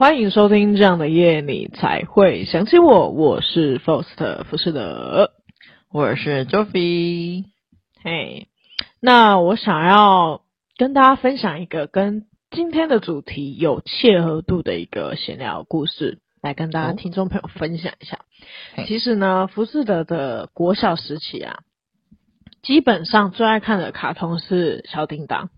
欢迎收听这样的夜，你才会想起我。我是 Foster 福士德，我是 Joffy。嘿，那我想要跟大家分享一个跟今天的主题有切合度的一个闲聊故事，来跟大家听众朋友分享一下。哦、其实呢，福士德的国小时期啊，基本上最爱看的卡通是小叮当。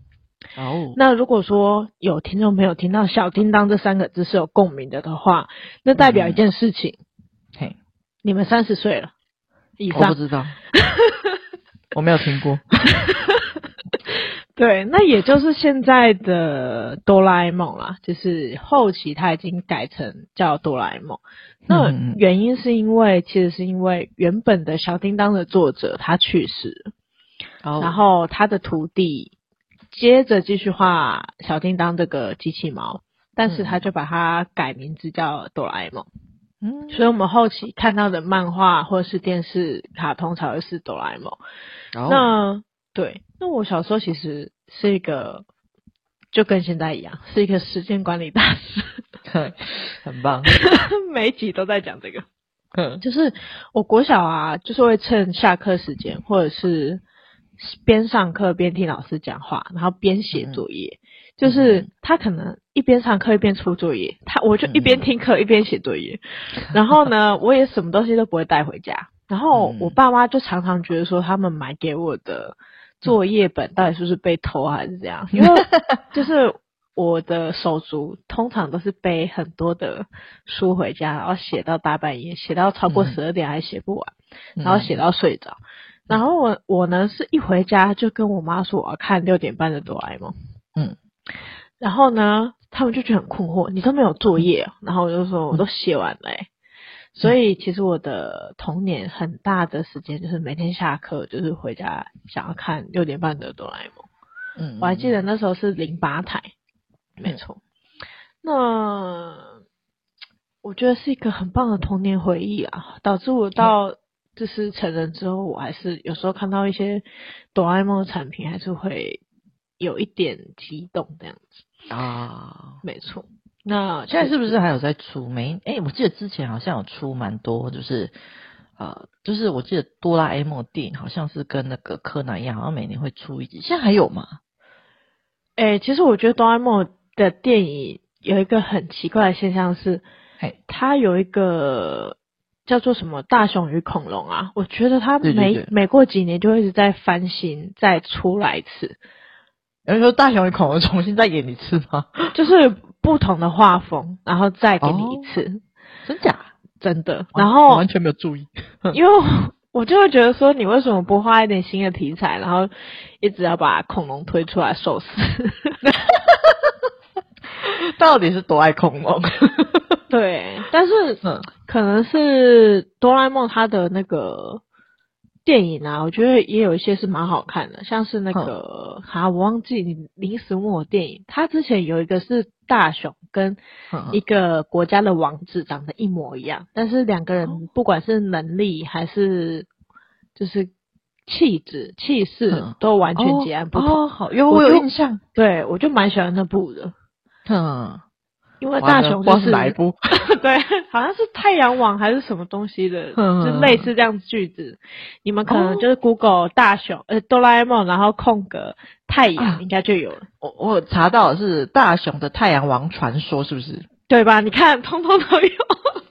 哦，那如果说有听众朋友听到“小叮当”这三个字是有共鸣的的话，那代表一件事情，嗯、嘿，你们三十岁了以上。我不知道，我没有听过。对，那也就是现在的哆啦 A 梦啦，就是后期它已经改成叫哆啦 A 梦。那原因是因为，其实是因为原本的小叮当的作者他去世，哦、然后他的徒弟。接着继续画小叮当这个机器猫，但是他就把它改名字叫哆啦 A 梦。嗯，所以我们后期看到的漫画或者是电视卡通才会是哆啦 A 梦。哦、那对，那我小时候其实是一个，就跟现在一样，是一个时间管理大师。很棒，每一集都在讲这个。嗯，就是我国小啊，就是会趁下课时间或者是。边上课边听老师讲话，然后边写作业。嗯、就是他可能一边上课一边出作业，他我就一边听课一边写作业。嗯、然后呢，我也什么东西都不会带回家。然后我爸妈就常常觉得说，他们买给我的作业本到底是不是被偷还是怎样？因为 就是我的手足通常都是背很多的书回家，然后写到大半夜，写到超过十二点还写不完，然后写到睡着。然后我我呢是一回家就跟我妈说我要看六点半的哆啦 A 梦，嗯，然后呢他们就觉得很困惑，你都没有作业，然后我就说我都写完了，欸，所以其实我的童年很大的时间就是每天下课就是回家想要看六点半的哆啦 A 梦，嗯，我还记得那时候是零八台，没错，那我觉得是一个很棒的童年回忆啊，导致我到。就是成人之后，我还是有时候看到一些哆啦 A 梦的产品，还是会有一点激动这样子啊。没错，那现在是不是还有在出？没，哎、欸，我记得之前好像有出蛮多，就是呃，就是我记得哆啦 A 梦电影好像是跟那个柯南一样，好像每年会出一集。现在还有吗？哎、欸，其实我觉得哆啦 A 梦的电影有一个很奇怪的现象是，哎，它有一个。叫做什么大雄与恐龙啊？我觉得它每每过几年就会一直在翻新，再出来一次。有人说大雄与恐龙重新再演一次吗？就是不同的画风，然后再给你一次。哦、真假？真的。然后完全没有注意，因为我就会觉得说，你为什么不画一点新的题材，然后一直要把恐龙推出来受死？到底是多爱恐龙？对，但是嗯，可能是哆啦 A 梦它的那个电影啊，我觉得也有一些是蛮好看的，像是那个哈、嗯，我忘记你临时问我电影，它之前有一个是大雄跟一个国家的王子长得一模一样，嗯、但是两个人不管是能力还是就是气质气势都完全截然不同。哦，好，因为我有印象，对我就蛮喜欢那部的，嗯。因为大雄就是，是哪一部？对，好像是太阳网还是什么东西的，嗯、就类似这样子句子。你们可能就是 Google 大雄、哦、呃哆啦 A 梦，然后空格太阳、啊、应该就有了。我我查到的是大雄的太阳王传说，是不是？对吧？你看，通通都有。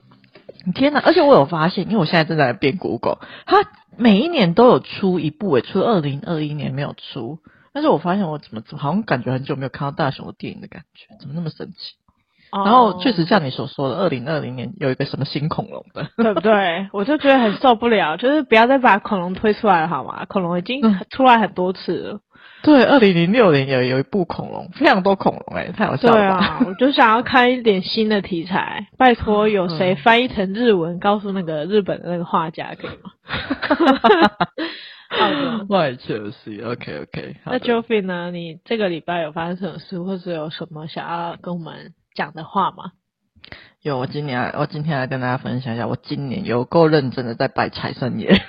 天哪！而且我有发现，因为我现在正在编 Google，它每一年都有出一部诶，除了二零二一年没有出。但是我发现我怎么怎么好像感觉很久没有看到大雄的电影的感觉，怎么那么神奇？然后确实像你所说的，二零二零年有一个什么新恐龙的，对不对？我就觉得很受不了，就是不要再把恐龙推出来了好吗？恐龙已经出来很多次了。嗯、对，二零零六年有有一部恐龙，非常多恐龙、欸，哎，太好笑了。对啊，我就想要看一点新的题材，拜托有谁翻译成日文，告诉那个日本的那个画家可以吗？好的，外确实 OK OK。那 Joffy 呢？你这个礼拜有发生什么事，或者有什么想要跟我们？讲的话吗？有，我今年我今天来跟大家分享一下，我今年有够认真的在拜财神爷，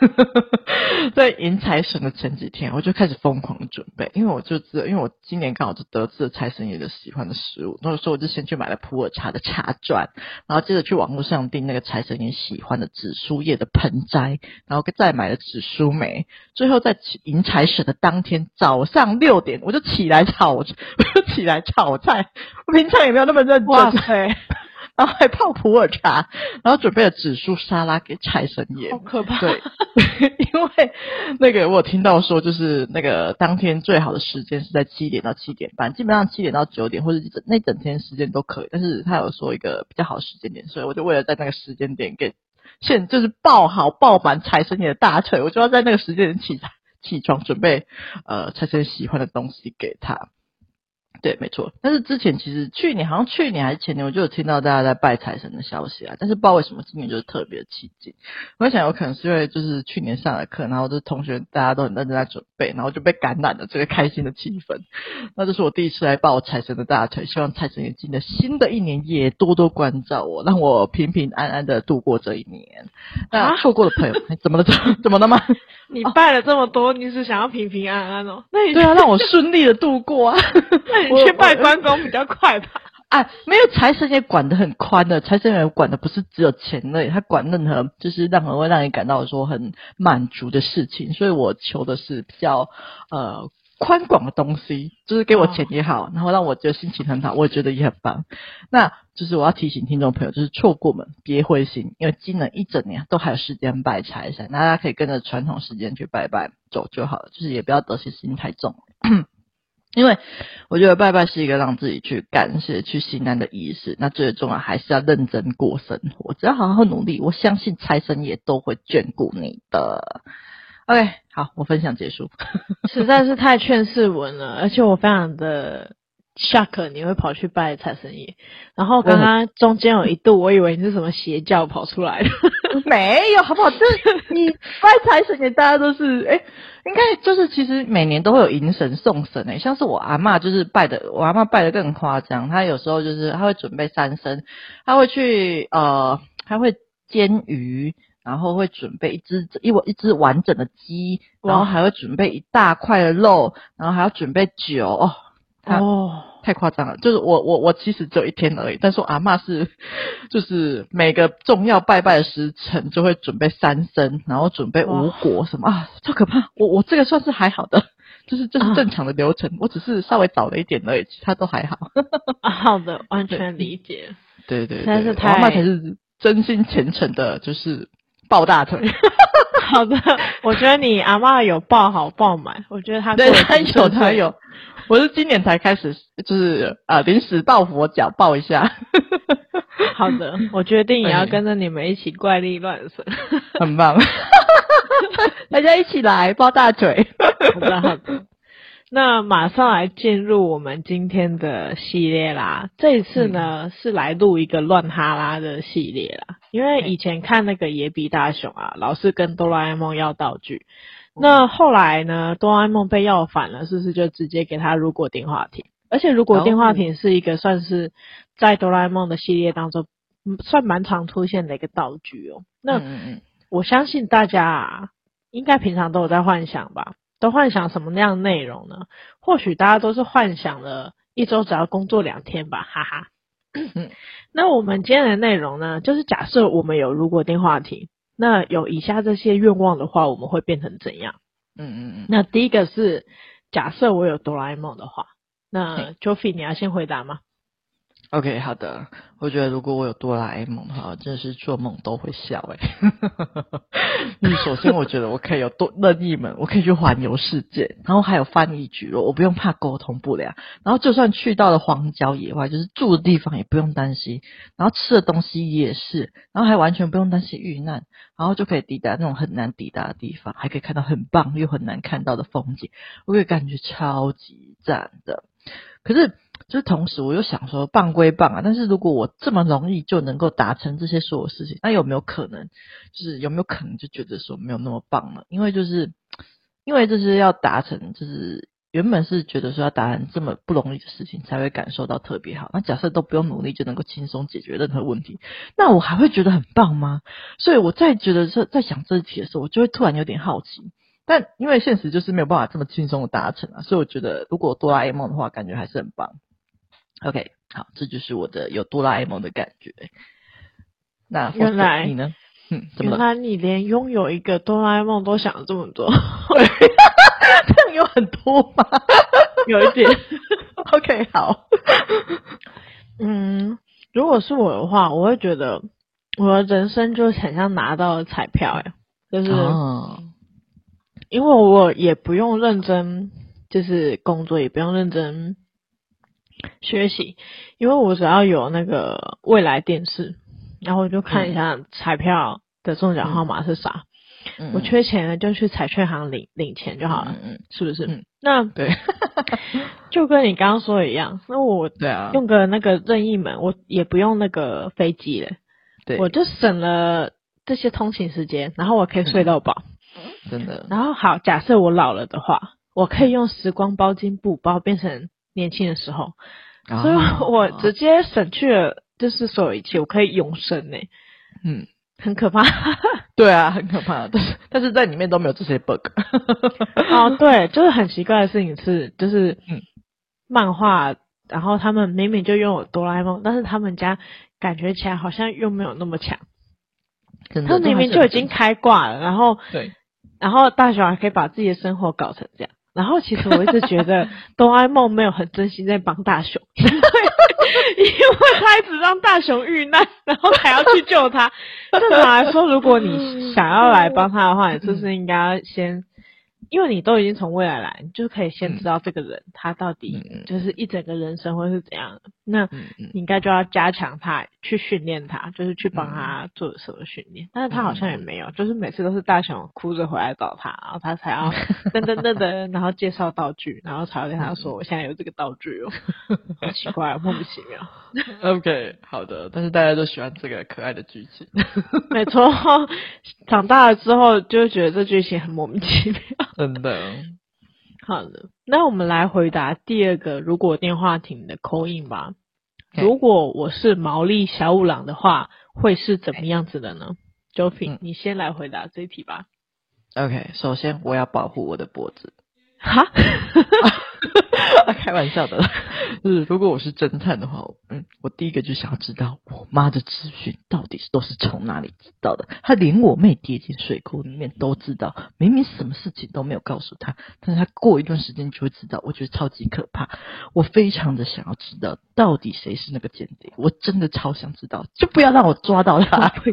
在迎财神的前几天，我就开始疯狂的准备，因为我就知道，因为我今年刚好就得知了财神爷的喜欢的食物，那个时候我就先去买了普洱茶的茶砖，然后接着去网络上订那个财神爷喜欢的紫苏叶的盆栽，然后再买了紫苏梅，最后在迎财神的当天早上六点，我就起来炒，我就起来炒菜，我平常也没有那么认真。哇塞然后还泡普洱茶，然后准备了紫苏沙拉给财神爷。好可怕！对，因为那个我有听到说，就是那个当天最好的时间是在七点到七点半，基本上七点到九点或者那整天时间都可以。但是他有说一个比较好的时间点，所以我就为了在那个时间点给现就是抱好抱满财神爷的大腿，我就要在那个时间点起起床准备呃财神喜欢的东西给他。对，没错。但是之前其实去年好像去年还是前年，我就有听到大家在拜财神的消息啊。但是不知道为什么今年就是特别的起劲。我想有可能是因为就是去年上了课，然后就是同学大家都很认真在准备，然后就被感染了这个开心的气氛。那这是我第一次来抱财神的大腿，希望财神爷今年新的一年也多多关照我，让我平平安安的度过这一年。那错过的朋友，啊、怎么了？怎么了吗？你拜了这么多，哦、你是想要平平安安哦？那你对啊，让我顺利的度过啊。去拜关公比较快吧？哎，没有财神爷管得很宽的，财神爷管的不是只有钱类，他管任何就是任何会让你感到说很满足的事情，所以我求的是比较呃宽广的东西，就是给我钱也好，哦、然后让我觉得心情很好，我也觉得也很棒。那就是我要提醒听众朋友，就是错过们别灰心，因为今年一整年都还有时间拜财神，大家可以跟着传统时间去拜拜走就好了，就是也不要得失心太重。因为我觉得拜拜是一个让自己去感谢、去心安的仪式。那最重要还是要认真过生活，只要好好努力，我相信财神爷都会眷顾你的。OK，好，我分享结束。实在是太劝世文了，而且我非常的。Shock 你会跑去拜财神爷，然后刚刚中间有一度我以为你是什么邪教跑出来的，没有，好不好？这 你拜财神爷，大家都是哎，应该就是其实每年都会有迎神送神哎，像是我阿嬷就是拜的，我阿嬷拜的更夸张，她有时候就是她会准备三牲，她会去呃，她会煎鱼，然后会准备一只一一一只完整的鸡，然后还会准备一大块的肉，然后还要准备酒哦。哦，太夸张了！就是我我我其实只有一天而已，但是我阿嬷是，就是每个重要拜拜的时辰就会准备三牲，然后准备五果什么啊，超可怕！我我这个算是还好的，就是这、是正常的流程，啊、我只是稍微早了一点而已，其他都还好。好的，完全理解。对对对，但是阿妈才是真心虔诚的，就是抱大腿。好的，我觉得你阿妈有抱好抱满，我觉得她对她有她有。我是今年才开始，就是呃临时抱佛脚抱一下。好的，我决定也要跟着你们一起怪力乱神，很棒。大家一起来抱大腿。好的，好的。那马上来进入我们今天的系列啦。这一次呢、嗯、是来录一个乱哈拉的系列啦，因为以前看那个野比大雄啊，老是跟哆啦 A 梦要道具。那后来呢？哆啦 A 梦被要反了，是不是就直接给他如果电话亭？而且如果电话亭是一个算是在哆啦 A 梦的系列当中，算蛮常出现的一个道具哦。那我相信大家啊，应该平常都有在幻想吧？都幻想什么样内容呢？或许大家都是幻想了一周只要工作两天吧，哈哈。那我们今天的内容呢，就是假设我们有如果电话亭。那有以下这些愿望的话，我们会变成怎样？嗯嗯嗯。那第一个是假设我有哆啦 A 梦的话，那 Joffy 你要先回答吗？OK，好的。我觉得如果我有哆啦 A 梦的话，真的是做梦都会笑诶。嗯，首先我觉得我可以有多任意门，我可以去环游世界，然后还有翻译局，我不用怕沟通不良。然后就算去到了荒郊野外，就是住的地方也不用担心，然后吃的东西也是，然后还完全不用担心遇难，然后就可以抵达那种很难抵达的地方，还可以看到很棒又很难看到的风景，我会感觉超级赞的。可是。就同时，我又想说，棒归棒啊，但是如果我这么容易就能够达成这些所有事情，那有没有可能，就是有没有可能就觉得说没有那么棒呢？因为就是，因为就是要达成，就是原本是觉得说要达成这么不容易的事情才会感受到特别好。那假设都不用努力就能够轻松解决任何问题，那我还会觉得很棒吗？所以我在觉得说在想这题的时候，我就会突然有点好奇。但因为现实就是没有办法这么轻松的达成啊，所以我觉得如果哆啦 A 梦的话，感觉还是很棒。OK，好，这就是我的有哆啦 A 梦的感觉。那原来你呢？嗯，怎么原来你连拥有一个哆啦 A 梦都想了这么多 这样有很多吗？有一点。OK，好。嗯，如果是我的话，我会觉得我的人生就很像拿到了彩票哎，就是。哦因为我也不用认真，就是工作也不用认真学习，因为我只要有那个未来电视，然后我就看一下彩票的中奖号码是啥，嗯、我缺钱了就去彩券行领领钱就好了，嗯、是不是？嗯、那对，就跟你刚刚说的一样，那我对啊，用个那个任意门，我也不用那个飞机了，对，我就省了这些通勤时间，然后我可以睡到饱。嗯。真的。然后好，假设我老了的话，我可以用时光包金布包变成年轻的时候，哦、所以我直接省去了，就是所有一切，我可以永生呢。嗯，很可怕。对啊，很可怕。但是但是在里面都没有这些 bug。哦，对，就是很奇怪的事情是，就是嗯，漫画，然后他们明明就拥有哆啦 A 梦，但是他们家感觉起来好像又没有那么强。他明明就已经开挂了，然后对。然后大雄还可以把自己的生活搞成这样，然后其实我一直觉得 哆啦 A 梦没有很真心在帮大雄，因 为因为他一直让大雄遇难，然后还要去救他。正常来说，如果你想要来帮他的话，你是不是应该先？因为你都已经从未来来，你就可以先知道这个人、嗯、他到底就是一整个人生会是怎样的。那你应该就要加强他，去训练他，就是去帮他做什么训练。但是他好像也没有，就是每次都是大雄哭着回来找他，然后他才要 噔噔噔噔，然后介绍道具，然后才要跟他说我现在有这个道具哦，好奇怪，莫名其妙。OK，好的，但是大家都喜欢这个可爱的剧情。没错，长大了之后就觉得这剧情很莫名其妙。真的。好的，那我们来回答第二个如果电话亭的 call in 吧。如果我是毛利小五郎的话，会是怎么样子的呢？Joffy，你先来回答这一题吧。OK，首先我要保护我的脖子。哈，开玩笑的，就是如果我是侦探的话，嗯，我第一个就想要知道我妈的资讯到底是都是从哪里知道的。她连我妹跌进水沟里面都知道，明明什么事情都没有告诉她，但是她过一段时间就会知道。我觉得超级可怕，我非常的想要知道到底谁是那个间谍，我真的超想知道，就不要让我抓到他。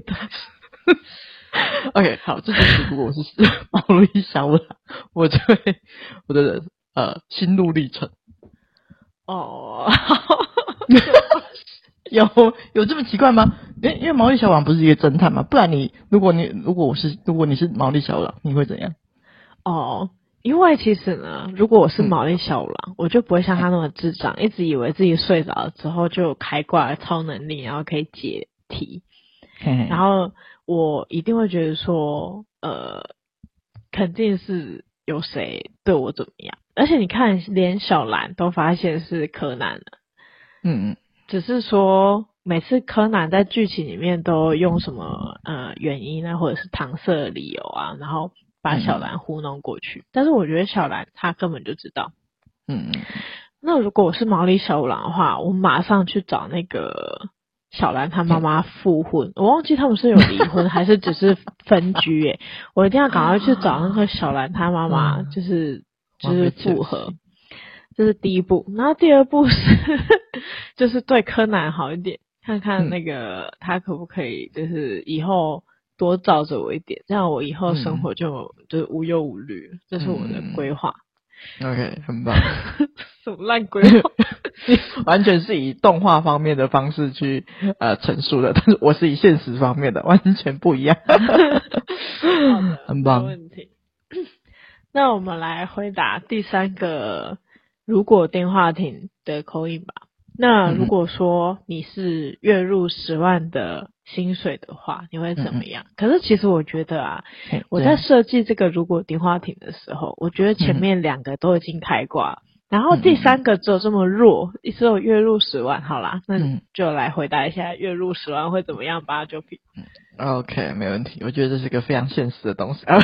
OK，好，这就是如果我是 毛利小五郎，我就会我的呃心路历程。哦，有有这么奇怪吗？因因为毛利小五郎不是一个侦探吗？不然你如果你如果我是如果你是毛利小五郎，你会怎样？哦，因为其实呢，如果我是毛利小五郎，嗯、我就不会像他那么智障，一直以为自己睡着了之后就开挂了超能力，然后可以解题，嘿嘿然后。我一定会觉得说，呃，肯定是有谁对我怎么样，而且你看，连小兰都发现是柯南了，嗯嗯，只是说每次柯南在剧情里面都用什么呃原因啊，或者是搪塞的理由啊，然后把小兰糊弄过去。嗯、但是我觉得小兰她根本就知道，嗯嗯，那如果我是毛利小五郎的话，我马上去找那个。小兰她妈妈复婚，我忘记他们是有离婚还是只是分居诶，我一定要赶快去找那个小兰她妈妈，就是就是复合，这是第一步。然后第二步是 就是对柯南好一点，看看那个他可不可以就是以后多罩着我一点，这样我以后生活就就是无忧无虑，这是我的规划。OK，很棒。什么烂规划？完全是以动画方面的方式去呃陈述的，但是我是以现实方面的，完全不一样。很棒。没问题。那我们来回答第三个，如果电话亭的 call in 吧。那如果说你是月入十万的薪水的话，你会怎么样？嗯、可是其实我觉得啊，嗯、我在设计这个如果迪化艇的时候，我觉得前面两个都已经开挂。嗯然后第三个只有这么弱，嗯、只有月入十万，好啦，那就来回答一下月入十万会怎么样吧，就比。OK，没问题。我觉得这是个非常现实的东西啊。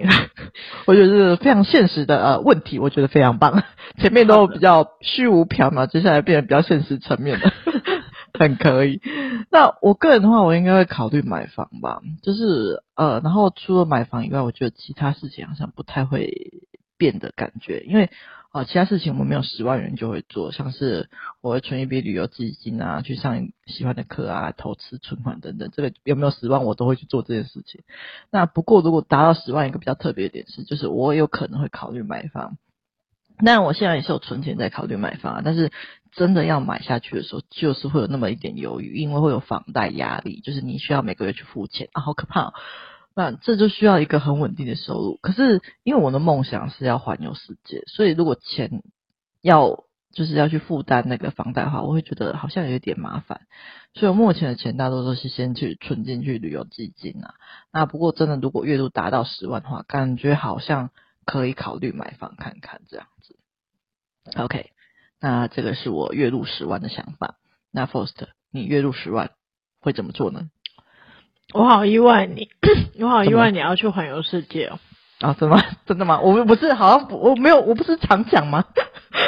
我觉得是非常现实的呃问题，我觉得非常棒。前面都比较虚无缥缈，接下来变得比较现实层面的，很可以。那我个人的话，我应该会考虑买房吧。就是呃，然后除了买房以外，我觉得其他事情好像不太会变的感觉，因为。啊，其他事情我们没有十万元就会做，像是我会存一笔旅游基金啊，去上喜欢的课啊，投资存款等等，这个有没有十万我都会去做这件事情。那不过如果达到十万，一个比较特别的点是，就是我有可能会考虑买房。那我现在也是有存钱在考虑买房啊，但是真的要买下去的时候，就是会有那么一点犹豫，因为会有房贷压力，就是你需要每个月去付钱啊，好可怕。那这就需要一个很稳定的收入。可是因为我的梦想是要环游世界，所以如果钱要就是要去负担那个房贷的话，我会觉得好像有点麻烦。所以我目前的钱大多都是先去存进去旅游基金啊。那不过真的如果月度达到十万的话，感觉好像可以考虑买房看看这样子。OK，那这个是我月入十万的想法。那 First，你月入十万会怎么做呢？我好意外你，我好意外你要去环游世界哦！啊，真的吗？真的吗？我不是好像我没有，我不是常讲吗？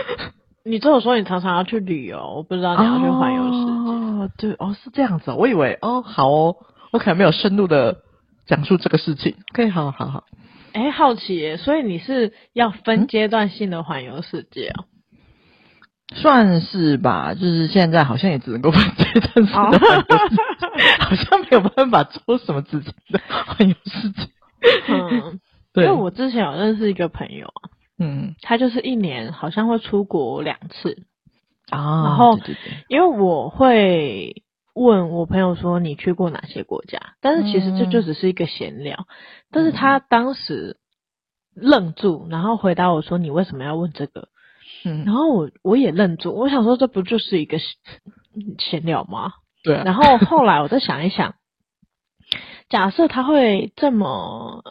你这么说，你常常要去旅游，我不知道你要去环游世界。哦，对，哦，是这样子哦，我以为哦，好哦，我可能没有深入的讲述这个事情。OK，好好好。哎，好奇耶，所以你是要分阶段性的环游世界哦？算是吧，就是现在好像也只能够分阶段性的环游世界。好像没有办法做什么自己的环游世界。嗯，对，因为我之前有认识一个朋友啊，嗯，他就是一年好像会出国两次啊。然后，因为我会问我朋友说你去过哪些国家，但是其实这就只是一个闲聊。嗯，但是他当时愣住，然后回答我说：“你为什么要问这个？”嗯，然后我我也愣住，我想说这不就是一个闲聊吗？对啊，然后后来我再想一想，假设他会这么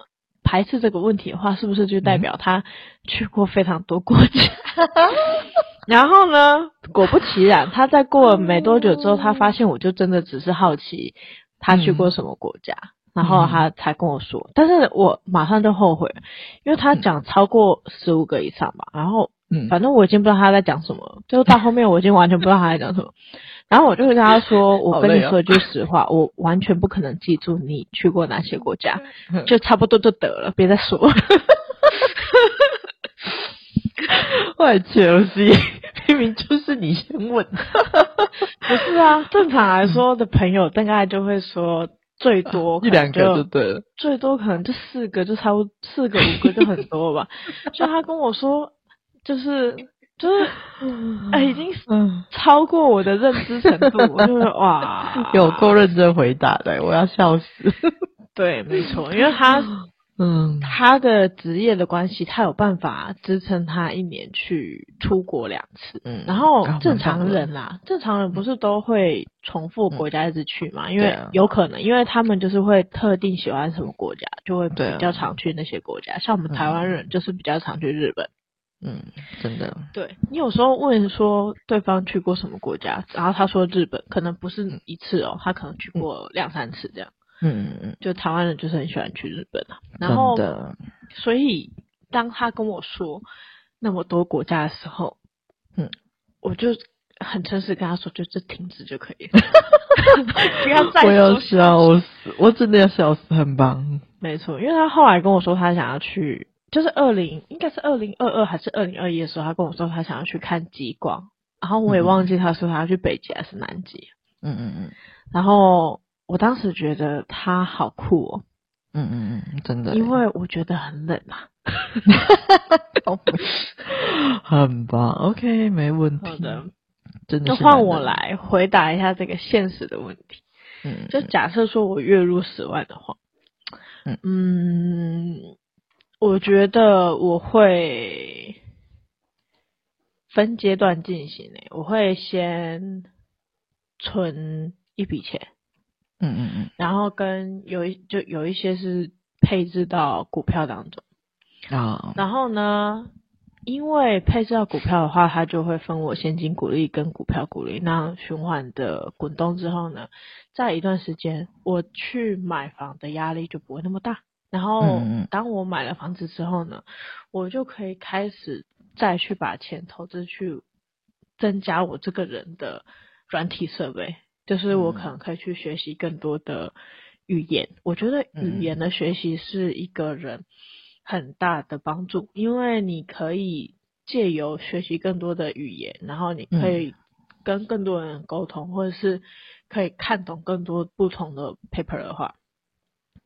排斥这个问题的话，是不是就代表他去过非常多国家？嗯、然后呢，果不其然，他在过了没多久之后，他发现我就真的只是好奇他去过什么国家，嗯、然后他才跟我说。但是我马上就后悔，因为他讲超过十五个以上吧，然后嗯，反正我已经不知道他在讲什么了，就到后面我已经完全不知道他在讲什么。然后我就会跟他说：“我跟你说一句实话，哦、我完全不可能记住你去过哪些国家，就差不多就得了，别再说 了。”坏球西，明明就是你先问。不是啊，正常来说的朋友大概就会说最多一两个就对了，最多可能就四个，就差不多四个五个就很多吧。就他跟我说，就是。就是，哎、欸，已经超过我的认知程度，我就是哇，有够认真回答的，我要笑死。对，没错，因为他，嗯，他的职业的关系，他有办法支撑他一年去出国两次。嗯，然后正常人啦，正常人不是都会重复国家一直去嘛？嗯、因为有可能，因为他们就是会特定喜欢什么国家，就会比较常去那些国家。像我们台湾人就是比较常去日本。嗯，真的。对，你有时候问说对方去过什么国家，然后他说日本，可能不是一次哦，他可能去过两三次这样。嗯嗯嗯。就台湾人就是很喜欢去日本啊。然后，所以当他跟我说那么多国家的时候，嗯，我就很诚实跟他说，就这停止就可以了，不要再说。我要笑死，我真的要笑死，很棒。没错，因为他后来跟我说他想要去。就是二零，应该是二零二二还是二零二一的时候，他跟我说他想要去看极光，然后我也忘记他说他要去北极还是南极。嗯嗯嗯。然后我当时觉得他好酷哦。嗯嗯嗯，真的。因为我觉得很冷啊。很棒，OK，没问题。好的。真的。那换我来回答一下这个现实的问题。嗯。就假设说我月入十万的话。嗯。嗯。我觉得我会分阶段进行诶，我会先存一笔钱，嗯嗯嗯，然后跟有一就有一些是配置到股票当中啊，然后呢，因为配置到股票的话，它就会分我现金股利跟股票股利，那循环的滚动之后呢，在一段时间我去买房的压力就不会那么大。然后当我买了房子之后呢，我就可以开始再去把钱投资去增加我这个人的软体设备。就是我可能可以去学习更多的语言，我觉得语言的学习是一个人很大的帮助，因为你可以借由学习更多的语言，然后你可以跟更多人沟通，或者是可以看懂更多不同的 paper 的话，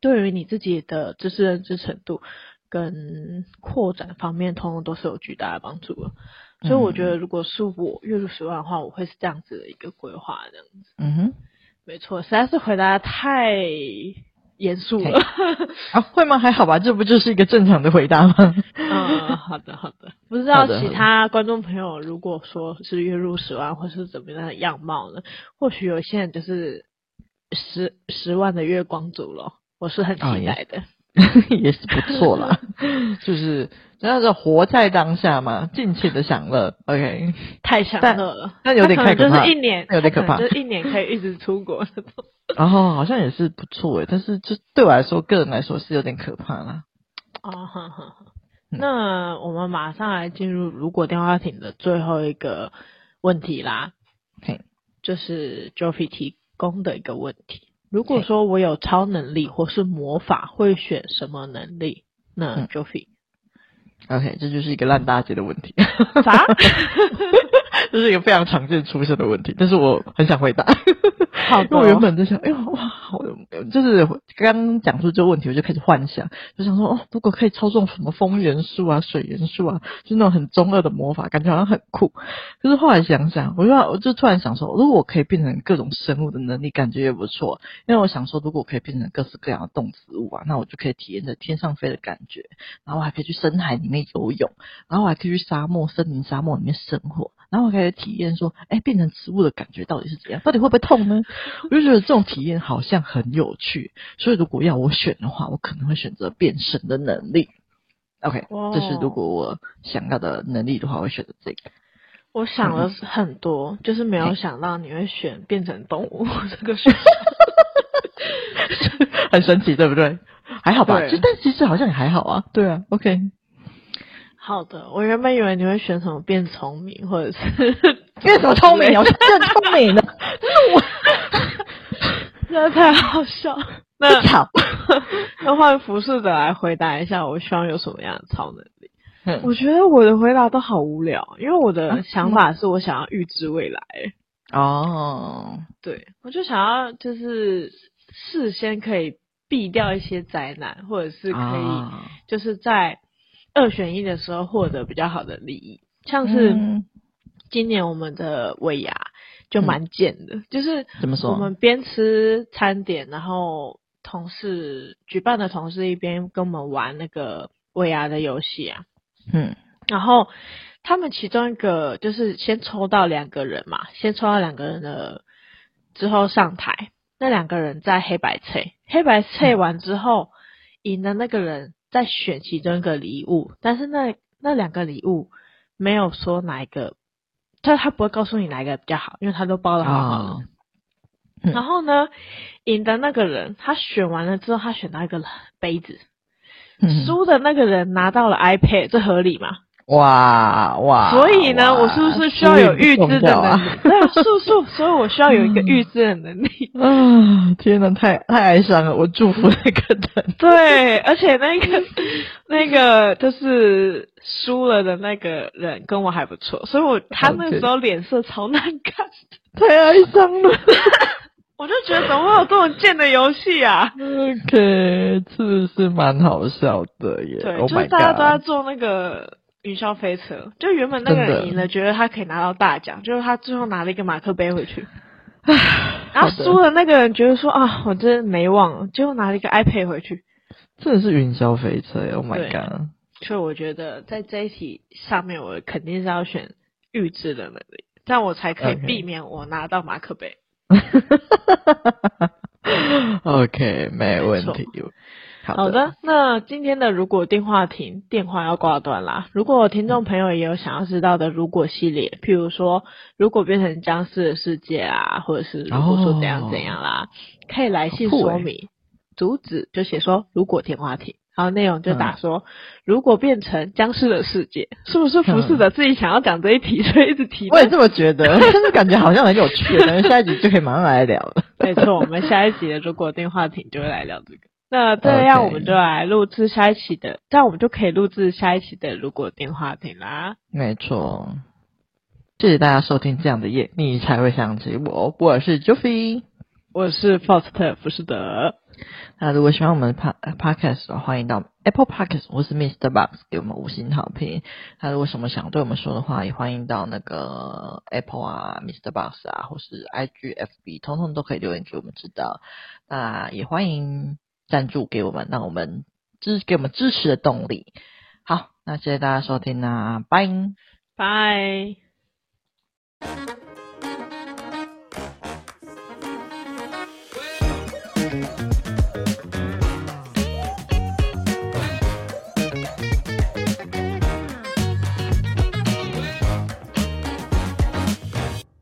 对于你自己的知识认知程度跟扩展方面，通通都是有巨大的帮助的。所以我觉得，如果是我月入十万的话，我会是这样子的一个规划，这样子。嗯哼，没错，实在是回答太严肃了。啊，会吗？还好吧，这不就是一个正常的回答吗？嗯，好的，好的。不知道其他观众朋友，如果说是月入十万，或是怎么样的样貌呢？或许有些人就是十十万的月光族了，我是很期待的。也是不错啦，就是真的是活在当下嘛，尽情的享乐。OK，太享乐了，那有点太可怕，就是一年有点可怕，就是一年可以一直出国的。然 后好像也是不错诶，但是就对我来说，个人来说是有点可怕啦。哦，好好好，那我们马上来进入如果电话亭的最后一个问题啦。嘿，就是 Jofie 提供的一个问题。如果说我有超能力或是魔法，会选什么能力？那 Jofie，OK，这就是一个烂大街的问题。啥？这是一个非常常见出现的问题，但是我很想回答。好的，因为我原本在想，哎呦哇，好，就是刚刚讲出这个问题，我就开始幻想，就想说，哦，如果可以操纵什么风元素啊、水元素啊，就那种很中二的魔法，感觉好像很酷。可是后来想想，我就我就突然想说，如果我可以变成各种生物的能力，感觉也不错。因为我想说，如果我可以变成各式各样的动植物啊，那我就可以体验着天上飞的感觉，然后我还可以去深海里面游泳，然后我还可以去沙漠、森林、沙漠里面生活。然后我开始体验说，哎，变成植物的感觉到底是怎样？到底会不会痛呢？我就觉得这种体验好像很有趣。所以如果要我选的话，我可能会选择变身的能力。OK，这是如果我想要的能力的话，我会选择这个。我想了很多，嗯、就是没有想到你会选变成动物 这个选项，很神奇，对不对？还好吧？但其实好像也还好啊。对啊，OK。好的，我原本以为你会选什么变聪明，或者是变什么聪明，我是变聪明的，我真的太好笑。那好，那换浮士德来回答一下，我希望有什么样的超能力？嗯，我觉得我的回答都好无聊，因为我的想法是我想要预知未来。哦，对，我就想要就是事先可以避掉一些灾难，或者是可以就是在。二选一的时候获得比较好的利益，像是今年我们的尾牙就蛮贱的，嗯、就是怎么说？我们边吃餐点，然后同事举办的同事一边跟我们玩那个尾牙的游戏啊，嗯，然后他们其中一个就是先抽到两个人嘛，先抽到两个人的之后上台，那两个人在黑白猜，黑白猜完之后赢、嗯、的那个人。再选其中一个礼物，但是那那两个礼物没有说哪一个，他他不会告诉你哪一个比较好，因为他都包的好好的。哦嗯、然后呢，赢的那个人他选完了之后，他选到一个杯子，嗯、输的那个人拿到了 iPad，这合理吗？哇哇！所以呢，我是不是需要有预知的能力？对啊，素素，所以我需要有一个预知的能力。啊，天哪，太太哀伤了！我祝福那个人。对，而且那个那个就是输了的那个人跟我还不错，所以我他那时候脸色超难看，太哀伤了。我就觉得怎么会有这种贱的游戏啊？OK，是不是蛮好笑的耶？对，就是大家都在做那个。云霄飞车，就原本那个人赢了，觉得他可以拿到大奖，就是他最后拿了一个马克杯回去。唉，然后输了那个人觉得说啊，我真没忘了，结果拿了一个 iPad 回去。真的是云霄飞车，Oh my god！所以我觉得在这一题上面，我肯定是要选预知的能力，这样我才可以避免我拿到马克杯。Okay. OK，没问题。好的，好的，那今天的如果电话亭电话要挂断啦。如果听众朋友也有想要知道的如果系列，譬如说如果变成僵尸的世界啊，或者是如果说怎样怎样啦，哦、可以来信说明。主旨就写说如果电话亭，然后内容就打说、嗯、如果变成僵尸的世界，是不是浮士德自己想要讲这一题，所以一直提？我也这么觉得，但是感觉好像很有趣，等下一集就可以马上来聊了。没错，我们下一集的如果电话亭就会来聊这个。那这样我们就来录制下一期的.这样我们就可以录制下一期的。如果电话亭啦，没错。谢谢大家收听这样的夜，你才会想起我。我是 Joffy，我是 Faust 浮士德。那如果喜欢我们的 Podcast 的话，欢迎到 Apple Podcast 或是 Mr. Box 给我们五星好评。那如果什么想对我们说的话，也欢迎到那个 Apple 啊、Mr. Box 啊，或是 IGFB，通通都可以留言给我们知道。那也欢迎。赞助给我们，让我们支给我们支持的动力。好，那谢谢大家收听啦，拜拜。